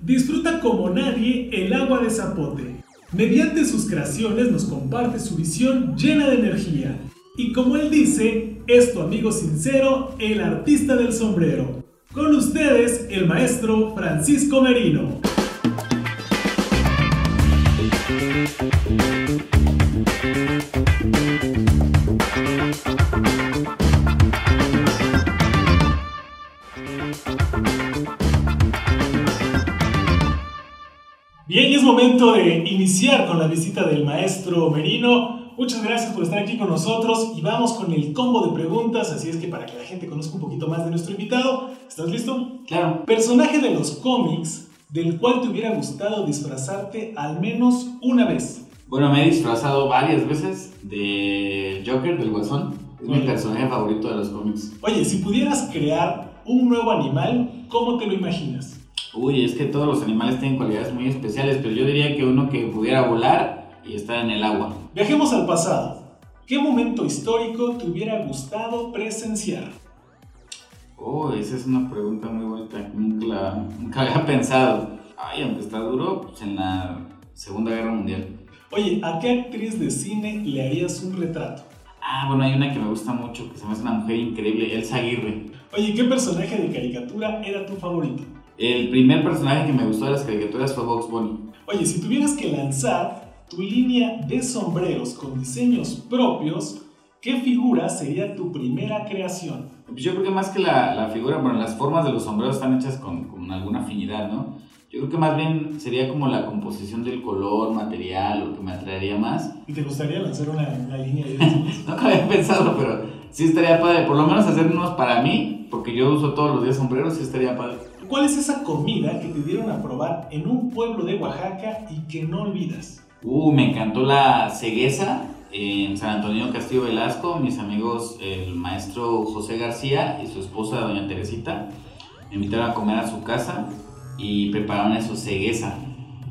Disfruta como nadie el agua de Zapote. Mediante sus creaciones nos comparte su visión llena de energía. Y como él dice, es tu amigo sincero, el artista del sombrero. Con ustedes, el maestro Francisco Merino. Bien, es momento de iniciar con la visita del maestro Merino. Muchas gracias por estar aquí con nosotros y vamos con el combo de preguntas, así es que para que la gente conozca un poquito más de nuestro invitado, ¿estás listo? Claro. Personaje de los cómics del cual te hubiera gustado disfrazarte al menos una vez. Bueno, me he disfrazado varias veces de Joker, del Guasón. Es mi personaje favorito de los cómics. Oye, si pudieras crear un nuevo animal, ¿cómo te lo imaginas? Uy, es que todos los animales tienen cualidades muy especiales, pero yo diría que uno que pudiera volar y estar en el agua. Viajemos al pasado. ¿Qué momento histórico te hubiera gustado presenciar? Oh, esa es una pregunta muy bonita. Nunca, nunca había pensado. Ay, aunque está duro, pues en la Segunda Guerra Mundial. Oye, ¿a qué actriz de cine le harías un retrato? Ah, bueno, hay una que me gusta mucho, que se me hace una mujer increíble, Elsa Aguirre. Oye, ¿qué personaje de caricatura era tu favorito? El primer personaje que me gustó de las caricaturas fue Box Bunny. Oye, si tuvieras que lanzar tu línea de sombreros con diseños propios, ¿qué figura sería tu primera creación? Pues yo creo que más que la, la figura, bueno, las formas de los sombreros están hechas con, con alguna afinidad, ¿no? Yo creo que más bien sería como la composición del color, material, lo que me atraería más. ¿Y te gustaría lanzar una, una línea de? Nunca había pensado, pero sí estaría padre. Por lo menos hacer unos para mí, porque yo uso todos los días sombreros, sí estaría padre. ¿Cuál es esa comida que te dieron a probar en un pueblo de Oaxaca y que no olvidas? Uh, me encantó la cegueza en San Antonio Castillo Velasco. Mis amigos, el maestro José García y su esposa, doña Teresita, me invitaron a comer a su casa y prepararon eso, cegueza.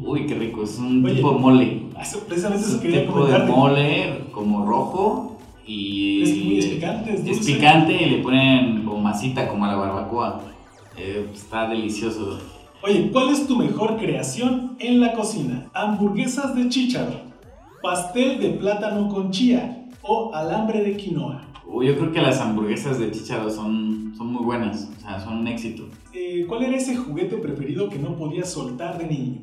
Uy, qué rico, es un Oye, tipo de mole. Precisamente Es un tipo de mole como rojo y Es muy es picante, es picante y le ponen como masita como a la barbacoa. Eh, está delicioso. Oye, ¿cuál es tu mejor creación en la cocina? ¿Hamburguesas de chícharo? ¿Pastel de plátano con chía? ¿O alambre de quinoa? Uy, yo creo que las hamburguesas de chícharo son, son muy buenas, o sea, son un éxito. Eh, ¿Cuál era ese juguete preferido que no podías soltar de niño?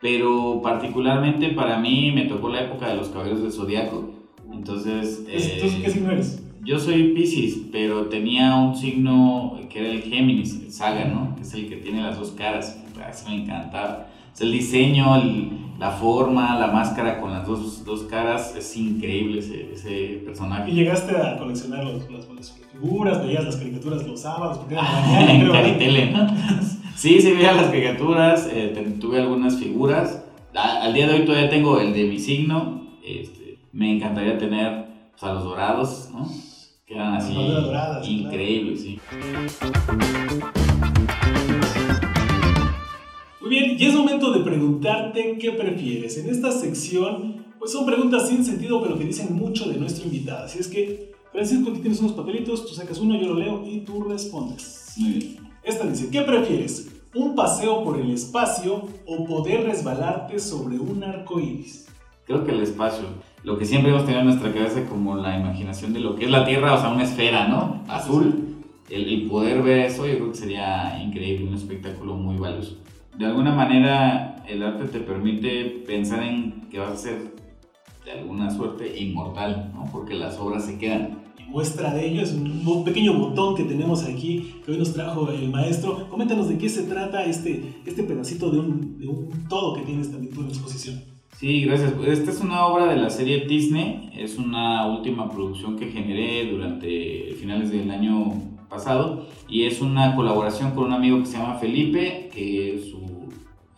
Pero particularmente para mí me tocó la época de los caballeros del zodiaco. Entonces, eh, Entonces, ¿qué signo eres? Yo soy Pisces, pero tenía un signo que era el Géminis, el Saga, ¿no? Que es el que tiene las dos caras. Eso me encantaba. O sea, el diseño, el- la forma, la máscara con las dos, dos caras, es increíble ese, ese ¿Y personaje. llegaste a coleccionar los- las, las figuras? ¿Veías las caricaturas los sábados? Porque era mañana, en. Caritele, ¿no? Sí, sí veía las caricaturas, eh, tuve algunas figuras. A- al día de hoy todavía tengo el de mi signo. Este, me encantaría tener pues, a los dorados, ¿no? Quedan así banderas doradas, sí, increíbles, sí. Muy bien, y es momento de preguntarte qué prefieres. En esta sección, pues son preguntas sin sentido, pero que dicen mucho de nuestro invitado. Así es que, Francisco, aquí tienes unos papelitos, tú sacas uno, yo lo leo y tú respondes. Muy bien. Esta dice, ¿qué prefieres? ¿Un paseo por el espacio o poder resbalarte sobre un arco iris? Creo que el espacio, lo que siempre hemos tenido en nuestra cabeza como la imaginación de lo que es la Tierra, o sea, una esfera, ¿no? Azul. El, el poder ver eso yo creo que sería increíble, un espectáculo muy valioso. De alguna manera el arte te permite pensar en que vas a ser de alguna suerte inmortal, ¿no? Porque las obras se quedan. Y muestra de ello es un pequeño botón que tenemos aquí que hoy nos trajo el maestro. Coméntanos de qué se trata este, este pedacito de un, de un todo que tienes también tú en exposición. Sí, gracias. Esta es una obra de la serie Disney, es una última producción que generé durante finales del año pasado y es una colaboración con un amigo que se llama Felipe, que su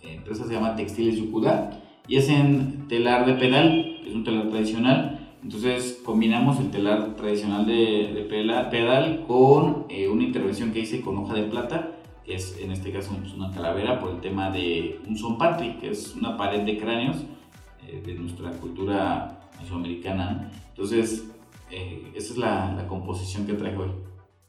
empresa se llama Textiles Yucudá y es en telar de pedal, es un telar tradicional. Entonces combinamos el telar tradicional de, de pedal con eh, una intervención que hice con hoja de plata, que es en este caso pues, una calavera por el tema de un zompantli, que es una pared de cráneos de nuestra cultura mesoamericana. Entonces, eh, esa es la, la composición que traigo hoy.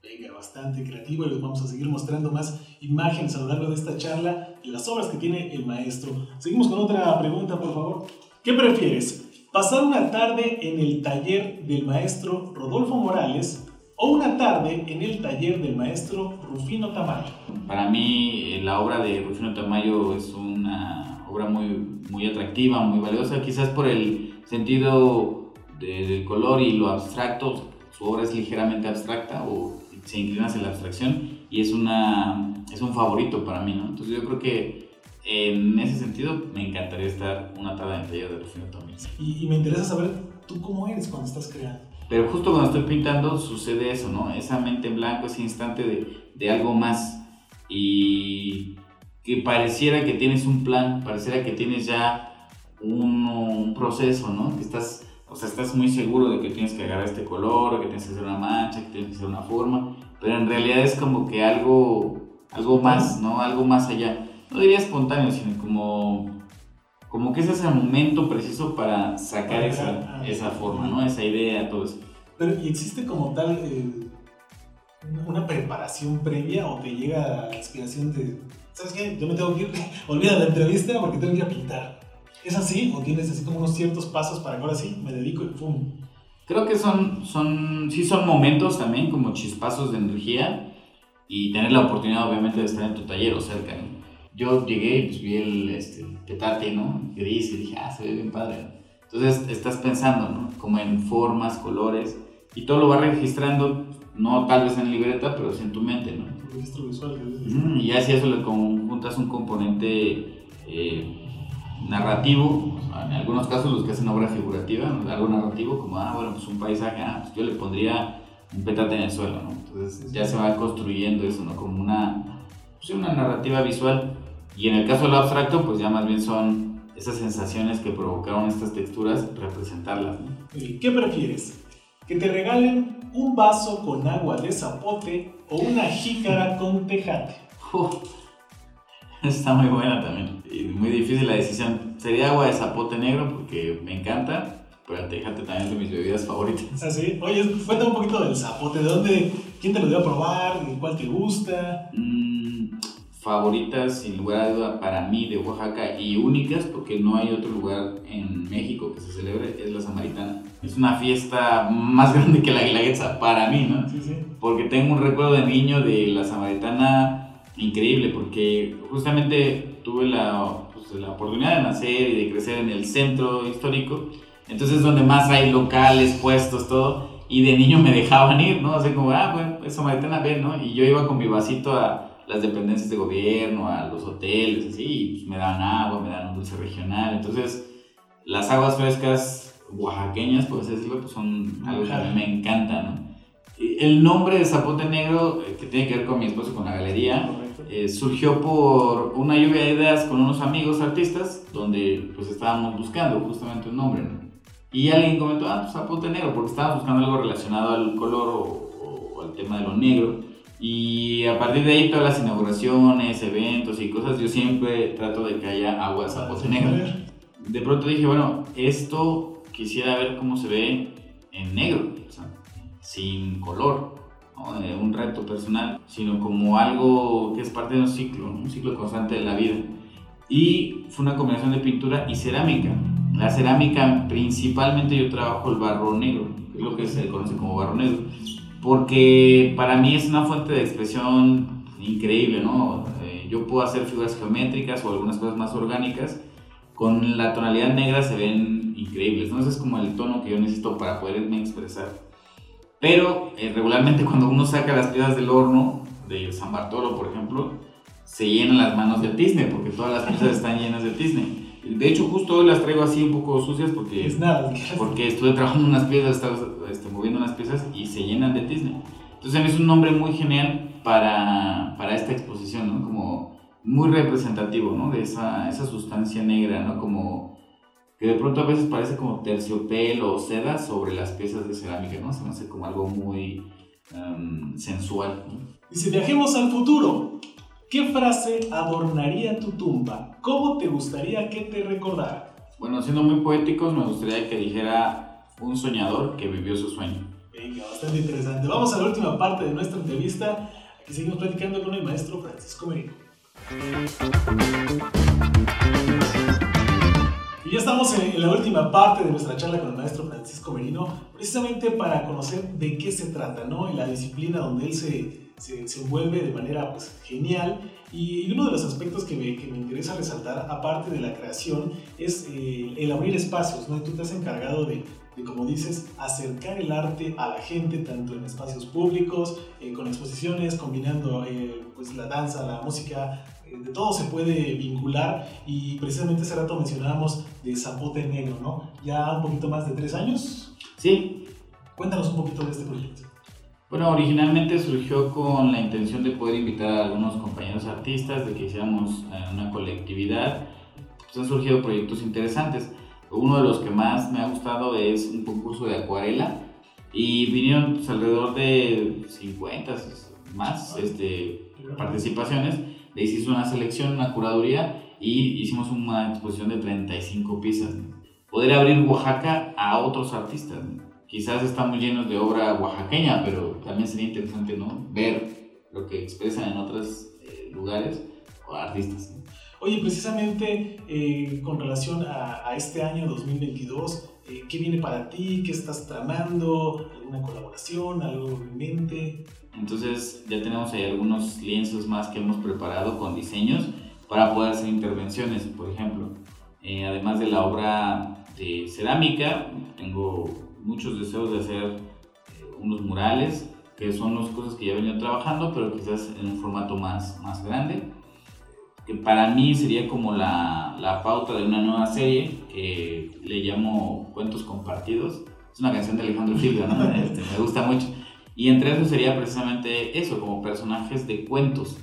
Venga, bastante creativo y les vamos a seguir mostrando más imágenes a lo largo de esta charla de las obras que tiene el maestro. Seguimos con otra pregunta, por favor. ¿Qué prefieres? ¿Pasar una tarde en el taller del maestro Rodolfo Morales o una tarde en el taller del maestro Rufino Tamayo? Para mí eh, la obra de Rufino Tamayo es una obra muy, muy atractiva, muy valiosa, quizás por el sentido del color y lo abstracto. Su obra es ligeramente abstracta o se inclina hacia la abstracción y es, una, es un favorito para mí, ¿no? Entonces yo creo que en ese sentido me encantaría estar una tarde en el taller de Rufino también. Y, y me interesa saber tú cómo eres cuando estás creando. Pero justo cuando estoy pintando sucede eso, ¿no? Esa mente en blanco, ese instante de, de algo más y que pareciera que tienes un plan, pareciera que tienes ya un, un proceso, ¿no? Que estás o sea, estás muy seguro de que tienes que agarrar este color, que tienes que hacer una mancha, que tienes que hacer una forma, pero en realidad es como que algo, algo más, ¿no? Algo más allá. No diría espontáneo, sino como, como que ese es el momento preciso para sacar esa, esa forma, ¿no? Esa idea, todo eso. Pero, ¿y existe como tal eh, una preparación previa o te llega la inspiración de, ¿sabes qué? Yo me tengo que ir, olvida la entrevista porque tengo que ir a pintar. ¿Es así? ¿O tienes así como unos ciertos pasos para que ahora sí me dedico y ¡pum! Creo que son, son, sí son momentos también como chispazos de energía y tener la oportunidad obviamente de estar en tu taller o cerca. ¿no? Yo llegué y pues, vi el este, petate, ¿no? Gris y dije, ah, se ve bien padre. Entonces estás pensando, ¿no? Como en formas, colores y todo lo vas registrando, no tal vez en libreta, pero sí en tu mente, ¿no? Registro visual. Mm, y así eso le juntas un componente eh, narrativo, en algunos casos los que hacen obra figurativa, algo narrativo, como, ah, bueno, pues un paisaje, ah, pues yo le pondría un petate en el suelo, ¿no? Entonces ya se va construyendo eso, ¿no? Como una, pues, una narrativa visual. Y en el caso de lo abstracto, pues ya más bien son esas sensaciones que provocaron estas texturas, representarlas, ¿no? ¿Qué prefieres? ¿Que te regalen un vaso con agua de zapote o una jícara con tejate? Está muy buena también. Y muy difícil la decisión. Sería agua de zapote negro porque me encanta. Pero el tejate también es de mis bebidas favoritas. ¿Ah, sí? Oye, cuéntame un poquito del zapote. ¿De dónde? ¿Quién te lo dio a probar? ¿Cuál te gusta? Mm, favoritas, sin lugar a duda, para mí de Oaxaca y únicas, porque no hay otro lugar en México que se celebre, es la Samaritana. Es una fiesta más grande que la Guelaguetza para mí, ¿no? Sí, sí. Porque tengo un recuerdo de niño de la Samaritana increíble porque justamente tuve la, pues, la, oportunidad de nacer y de crecer en el centro histórico, entonces es donde más hay locales, puestos, todo, y de niño me dejaban ir, ¿no? Así como, ah, bueno, eso Maritana ven, ¿no? Y yo iba con mi vasito a las dependencias de gobierno, a los hoteles, así, pues me daban agua, me daban un dulce regional, entonces las aguas frescas oaxaqueñas, por así decirlo, pues son algo que a mí me encanta, ¿no? El nombre de Zapote Negro, eh, que tiene que ver con mi esposo, con la galería, eh, surgió por una lluvia de ideas con unos amigos artistas, donde pues estábamos buscando justamente un nombre, Y alguien comentó, ah, pues Zapote Negro, porque estábamos buscando algo relacionado al color o, al tema de lo negro. Y a partir de ahí todas las inauguraciones, eventos y cosas, yo siempre trato de que haya agua Zapote Negro. De pronto dije, bueno, esto quisiera ver cómo se ve en negro, sin color un reto personal, sino como algo que es parte de un ciclo, un ciclo constante de la vida. Y fue una combinación de pintura y cerámica. La cerámica, principalmente yo trabajo el barro negro, es lo que se conoce como barro negro, porque para mí es una fuente de expresión increíble, ¿no? Eh, yo puedo hacer figuras geométricas o algunas cosas más orgánicas, con la tonalidad negra se ven increíbles, ¿no? Ese es como el tono que yo necesito para poderme expresar. Pero eh, regularmente cuando uno saca las piezas del horno, de San Bartolo por ejemplo, se llenan las manos de tizne, porque todas las piezas están llenas de tizne. De hecho, justo hoy las traigo así un poco sucias porque, es nada, porque estuve trabajando unas piezas, estaba este, moviendo unas piezas y se llenan de tizne. Entonces es un nombre muy genial para, para esta exposición, ¿no? Como muy representativo, ¿no? De esa, esa sustancia negra, ¿no? Como que de pronto a veces parece como terciopelo o seda sobre las piezas de cerámica, ¿no? Se me hace como algo muy um, sensual. Dice, viajemos al futuro. ¿Qué frase adornaría tu tumba? ¿Cómo te gustaría que te recordara? Bueno, siendo muy poéticos, me gustaría que dijera un soñador que vivió su sueño. Venga, bastante interesante. Vamos a la última parte de nuestra entrevista. Aquí seguimos platicando con el maestro Francisco Merino. Y ya estamos en, la última parte de nuestra charla con el maestro Francisco Merino, precisamente para conocer de qué se trata, ¿no? Y la disciplina donde él se, se, se envuelve de manera pues, genial. Y uno de los aspectos que me, que me interesa resaltar, aparte de la creación, es eh, el abrir espacios, ¿no? Y tú te has encargado de, de, como dices, acercar el arte a la gente, tanto en espacios públicos, eh, con exposiciones, combinando eh, pues, la danza, la música, de todo se puede vincular y precisamente hace rato mencionábamos de Zapote Negro, ¿no? Ya un poquito más de tres años. Sí. Cuéntanos un poquito de este proyecto. Bueno, originalmente surgió con la intención de poder invitar a algunos compañeros artistas, de que hiciéramos eh, una colectividad. Pues han surgido proyectos interesantes. Uno de los que más me ha gustado es un concurso de acuarela y vinieron pues, alrededor de 50 más este, participaciones le hicimos una selección, una curaduría y hicimos una exposición de 35 piezas. Poder abrir Oaxaca a otros artistas. Quizás estamos llenos de obra oaxaqueña, pero también sería interesante ¿no? ver lo que expresan en otros eh, lugares o artistas. Oye, precisamente eh, con relación a, a, este año 2022, eh, ¿qué viene para ti? ¿Qué estás tramando? ¿Alguna colaboración? ¿Algo en mente? Entonces ya tenemos ahí algunos lienzos más que hemos preparado con diseños para poder hacer intervenciones, por ejemplo. Eh, además de la obra de cerámica, tengo muchos deseos de hacer eh, unos murales, que son las cosas que ya he venido trabajando, pero quizás en un formato más, más grande. Que para mí sería como la, la pauta de una nueva serie que le llamo Cuentos Compartidos. Es una canción de Alejandro Gilga, ¿no? este, me gusta mucho. Y entre esos sería precisamente eso, como personajes de cuentos.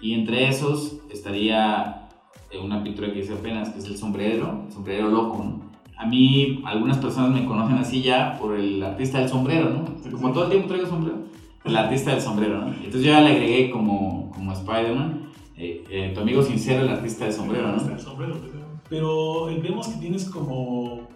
Y entre esos estaría eh, una pintura que hice apenas, que es el sombrero, el sombrero loco, A mí, algunas personas me conocen así ya por el artista del sombrero, ¿no? Como todo el tiempo traigo sombrero, el artista del sombrero, ¿no? Entonces yo ya le agregué como, como Spider-Man, eh, eh, tu amigo sincero, el artista del sombrero, ¿no? El sombrero, pero vemos que tienes como,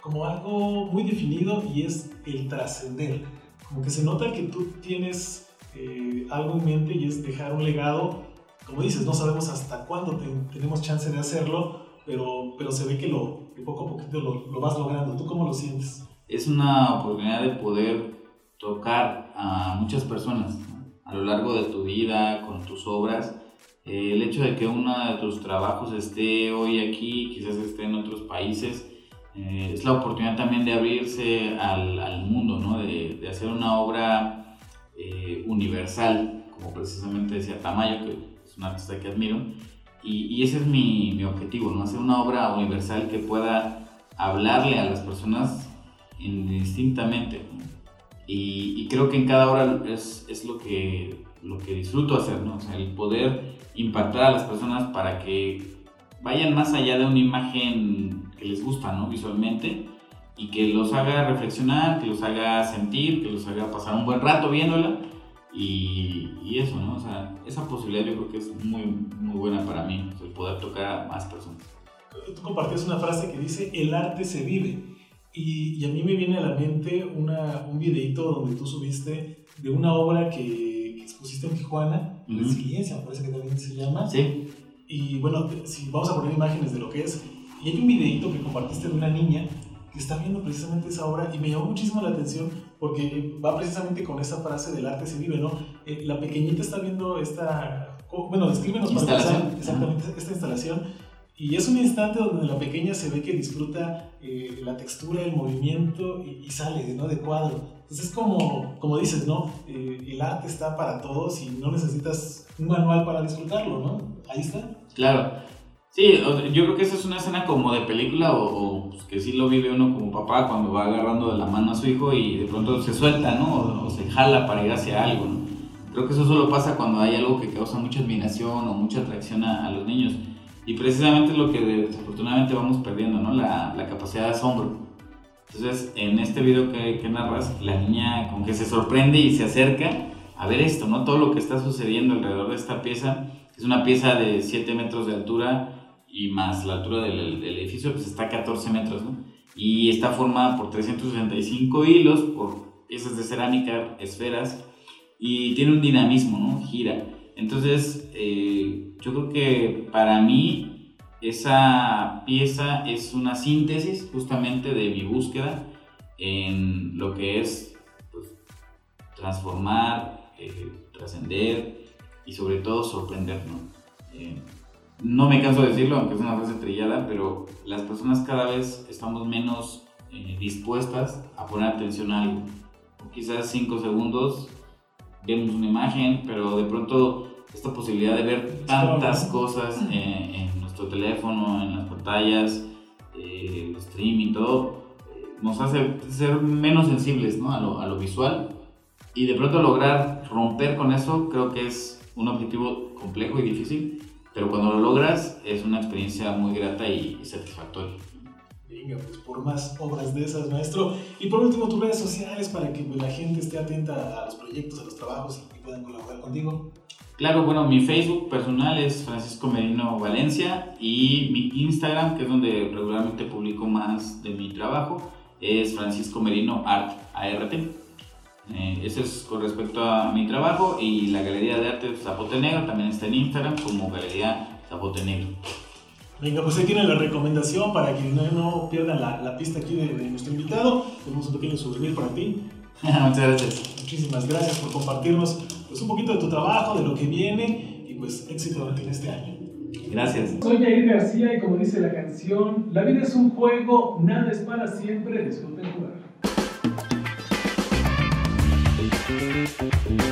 como algo muy definido y es el trascender como que se nota que tú tienes eh, algo en mente y es dejar un legado. Como dices, no sabemos hasta cuándo tenemos chance de hacerlo, pero, pero se ve que, lo, poco a poquito lo, lo, vas logrando. ¿Tú cómo lo sientes? Es una oportunidad de poder tocar a muchas personas a lo largo de tu vida, con tus obras. Eh, el hecho de que uno de tus trabajos esté hoy aquí, quizás esté en otros países, eh, es la oportunidad también de abrirse al, al mundo, ¿no? de, de, hacer una obra eh, universal, como precisamente decía Tamayo, que es un artista que admiro, y, y ese es mi, mi, objetivo, ¿no? hacer una obra universal que pueda hablarle a las personas indistintamente. Y, y, creo que en cada obra es, es lo, que, lo que disfruto hacer, ¿no? o sea, el poder impactar a las personas para que vayan más allá de una imagen que les gusta, ¿no? Visualmente y que los haga reflexionar, que los haga sentir, que los haga pasar un buen rato viéndola y, y eso, ¿no? O sea, esa posibilidad yo creo que es muy, muy buena para mí, el poder tocar a más personas. Tú compartías una frase que dice, el arte se vive. Y, y a mí me viene a la mente una, un videito donde tú subiste de una obra que, que expusiste en Tijuana, uh -huh. Resiliencia, me parece que también se llama. Sí. Y bueno, si vamos a poner imágenes de lo que es, y hay un videito que compartiste de una niña que está viendo precisamente esa obra y me llamó muchísimo la atención porque va precisamente con esa frase del arte se vive, ¿no? Eh, la pequeñita está viendo esta, bueno, descríbenos para empezar exactamente Ajá. esta instalación y es un instante donde la pequeña se ve que disfruta eh, la textura, el movimiento y, y, sale, ¿no? De cuadro. Entonces es como, como dices, ¿no? Eh, el arte está para todos y no necesitas un manual para disfrutarlo, ¿no? Ahí está. Claro. Sí, yo creo que esa es una escena como de película o, o pues que sí lo vive uno como papá cuando va agarrando de la mano a su hijo y de pronto se suelta, ¿no? O, o se jala para ir hacia algo, ¿no? Creo que eso solo pasa cuando hay algo que causa mucha admiración o mucha atracción a, a los niños. Y precisamente es lo que desafortunadamente vamos perdiendo, ¿no? La, la capacidad de asombro. Entonces, en este video que, que, narras, la niña como que se sorprende y se acerca a ver esto, ¿no? Todo lo que está sucediendo alrededor de esta pieza. Es una pieza de 7 metros de altura y más la altura del, edificio, pues está a 14 metros, ¿no? Y está formada por 365 hilos por piezas de cerámica, esferas, y tiene un dinamismo, ¿no? Gira. Entonces, eh, yo creo que para mí esa pieza es una síntesis justamente de mi búsqueda en lo que es pues, transformar, eh, trascender y sobre todo sorprender. Eh, ¿no? me canso de decirlo, aunque es una frase trillada, pero las personas cada vez estamos menos dispuestas a poner atención a algo. Quizás cinco segundos vemos una imagen, pero de pronto esta posibilidad de ver tantas cosas en, nuestro teléfono, en las pantallas, eh, el streaming, todo, eh, nos hace ser menos sensibles ¿no? a, lo, a, lo, visual y de pronto lograr romper con eso creo que es un objetivo complejo y difícil, pero cuando lo logras es una experiencia muy grata y satisfactoria. Venga, pues por más obras de esas, maestro. Y por último, tus redes sociales para que pues, la gente esté atenta a los proyectos, a los trabajos y puedan colaborar contigo. Claro, bueno, mi Facebook personal es Francisco Merino Valencia y mi Instagram, que es donde regularmente publico más de mi trabajo, es Francisco Merino Art, ART. Eh, ese es con respecto a mi trabajo y la Galería de Arte Zapote Negro también está en Instagram como Galería Zapote Negro. Venga, pues ahí tienen la recomendación para que no, pierdan la, pista aquí de, nuestro invitado. Tenemos un pequeño souvenir para ti. Muchas gracias. Muchísimas gracias por compartirnos pues, un poquito de tu trabajo, de lo que viene y pues éxito en este año. Gracias. Soy Jair García y como dice la canción, la vida es un juego, nada es para siempre, disfruten jugar. Música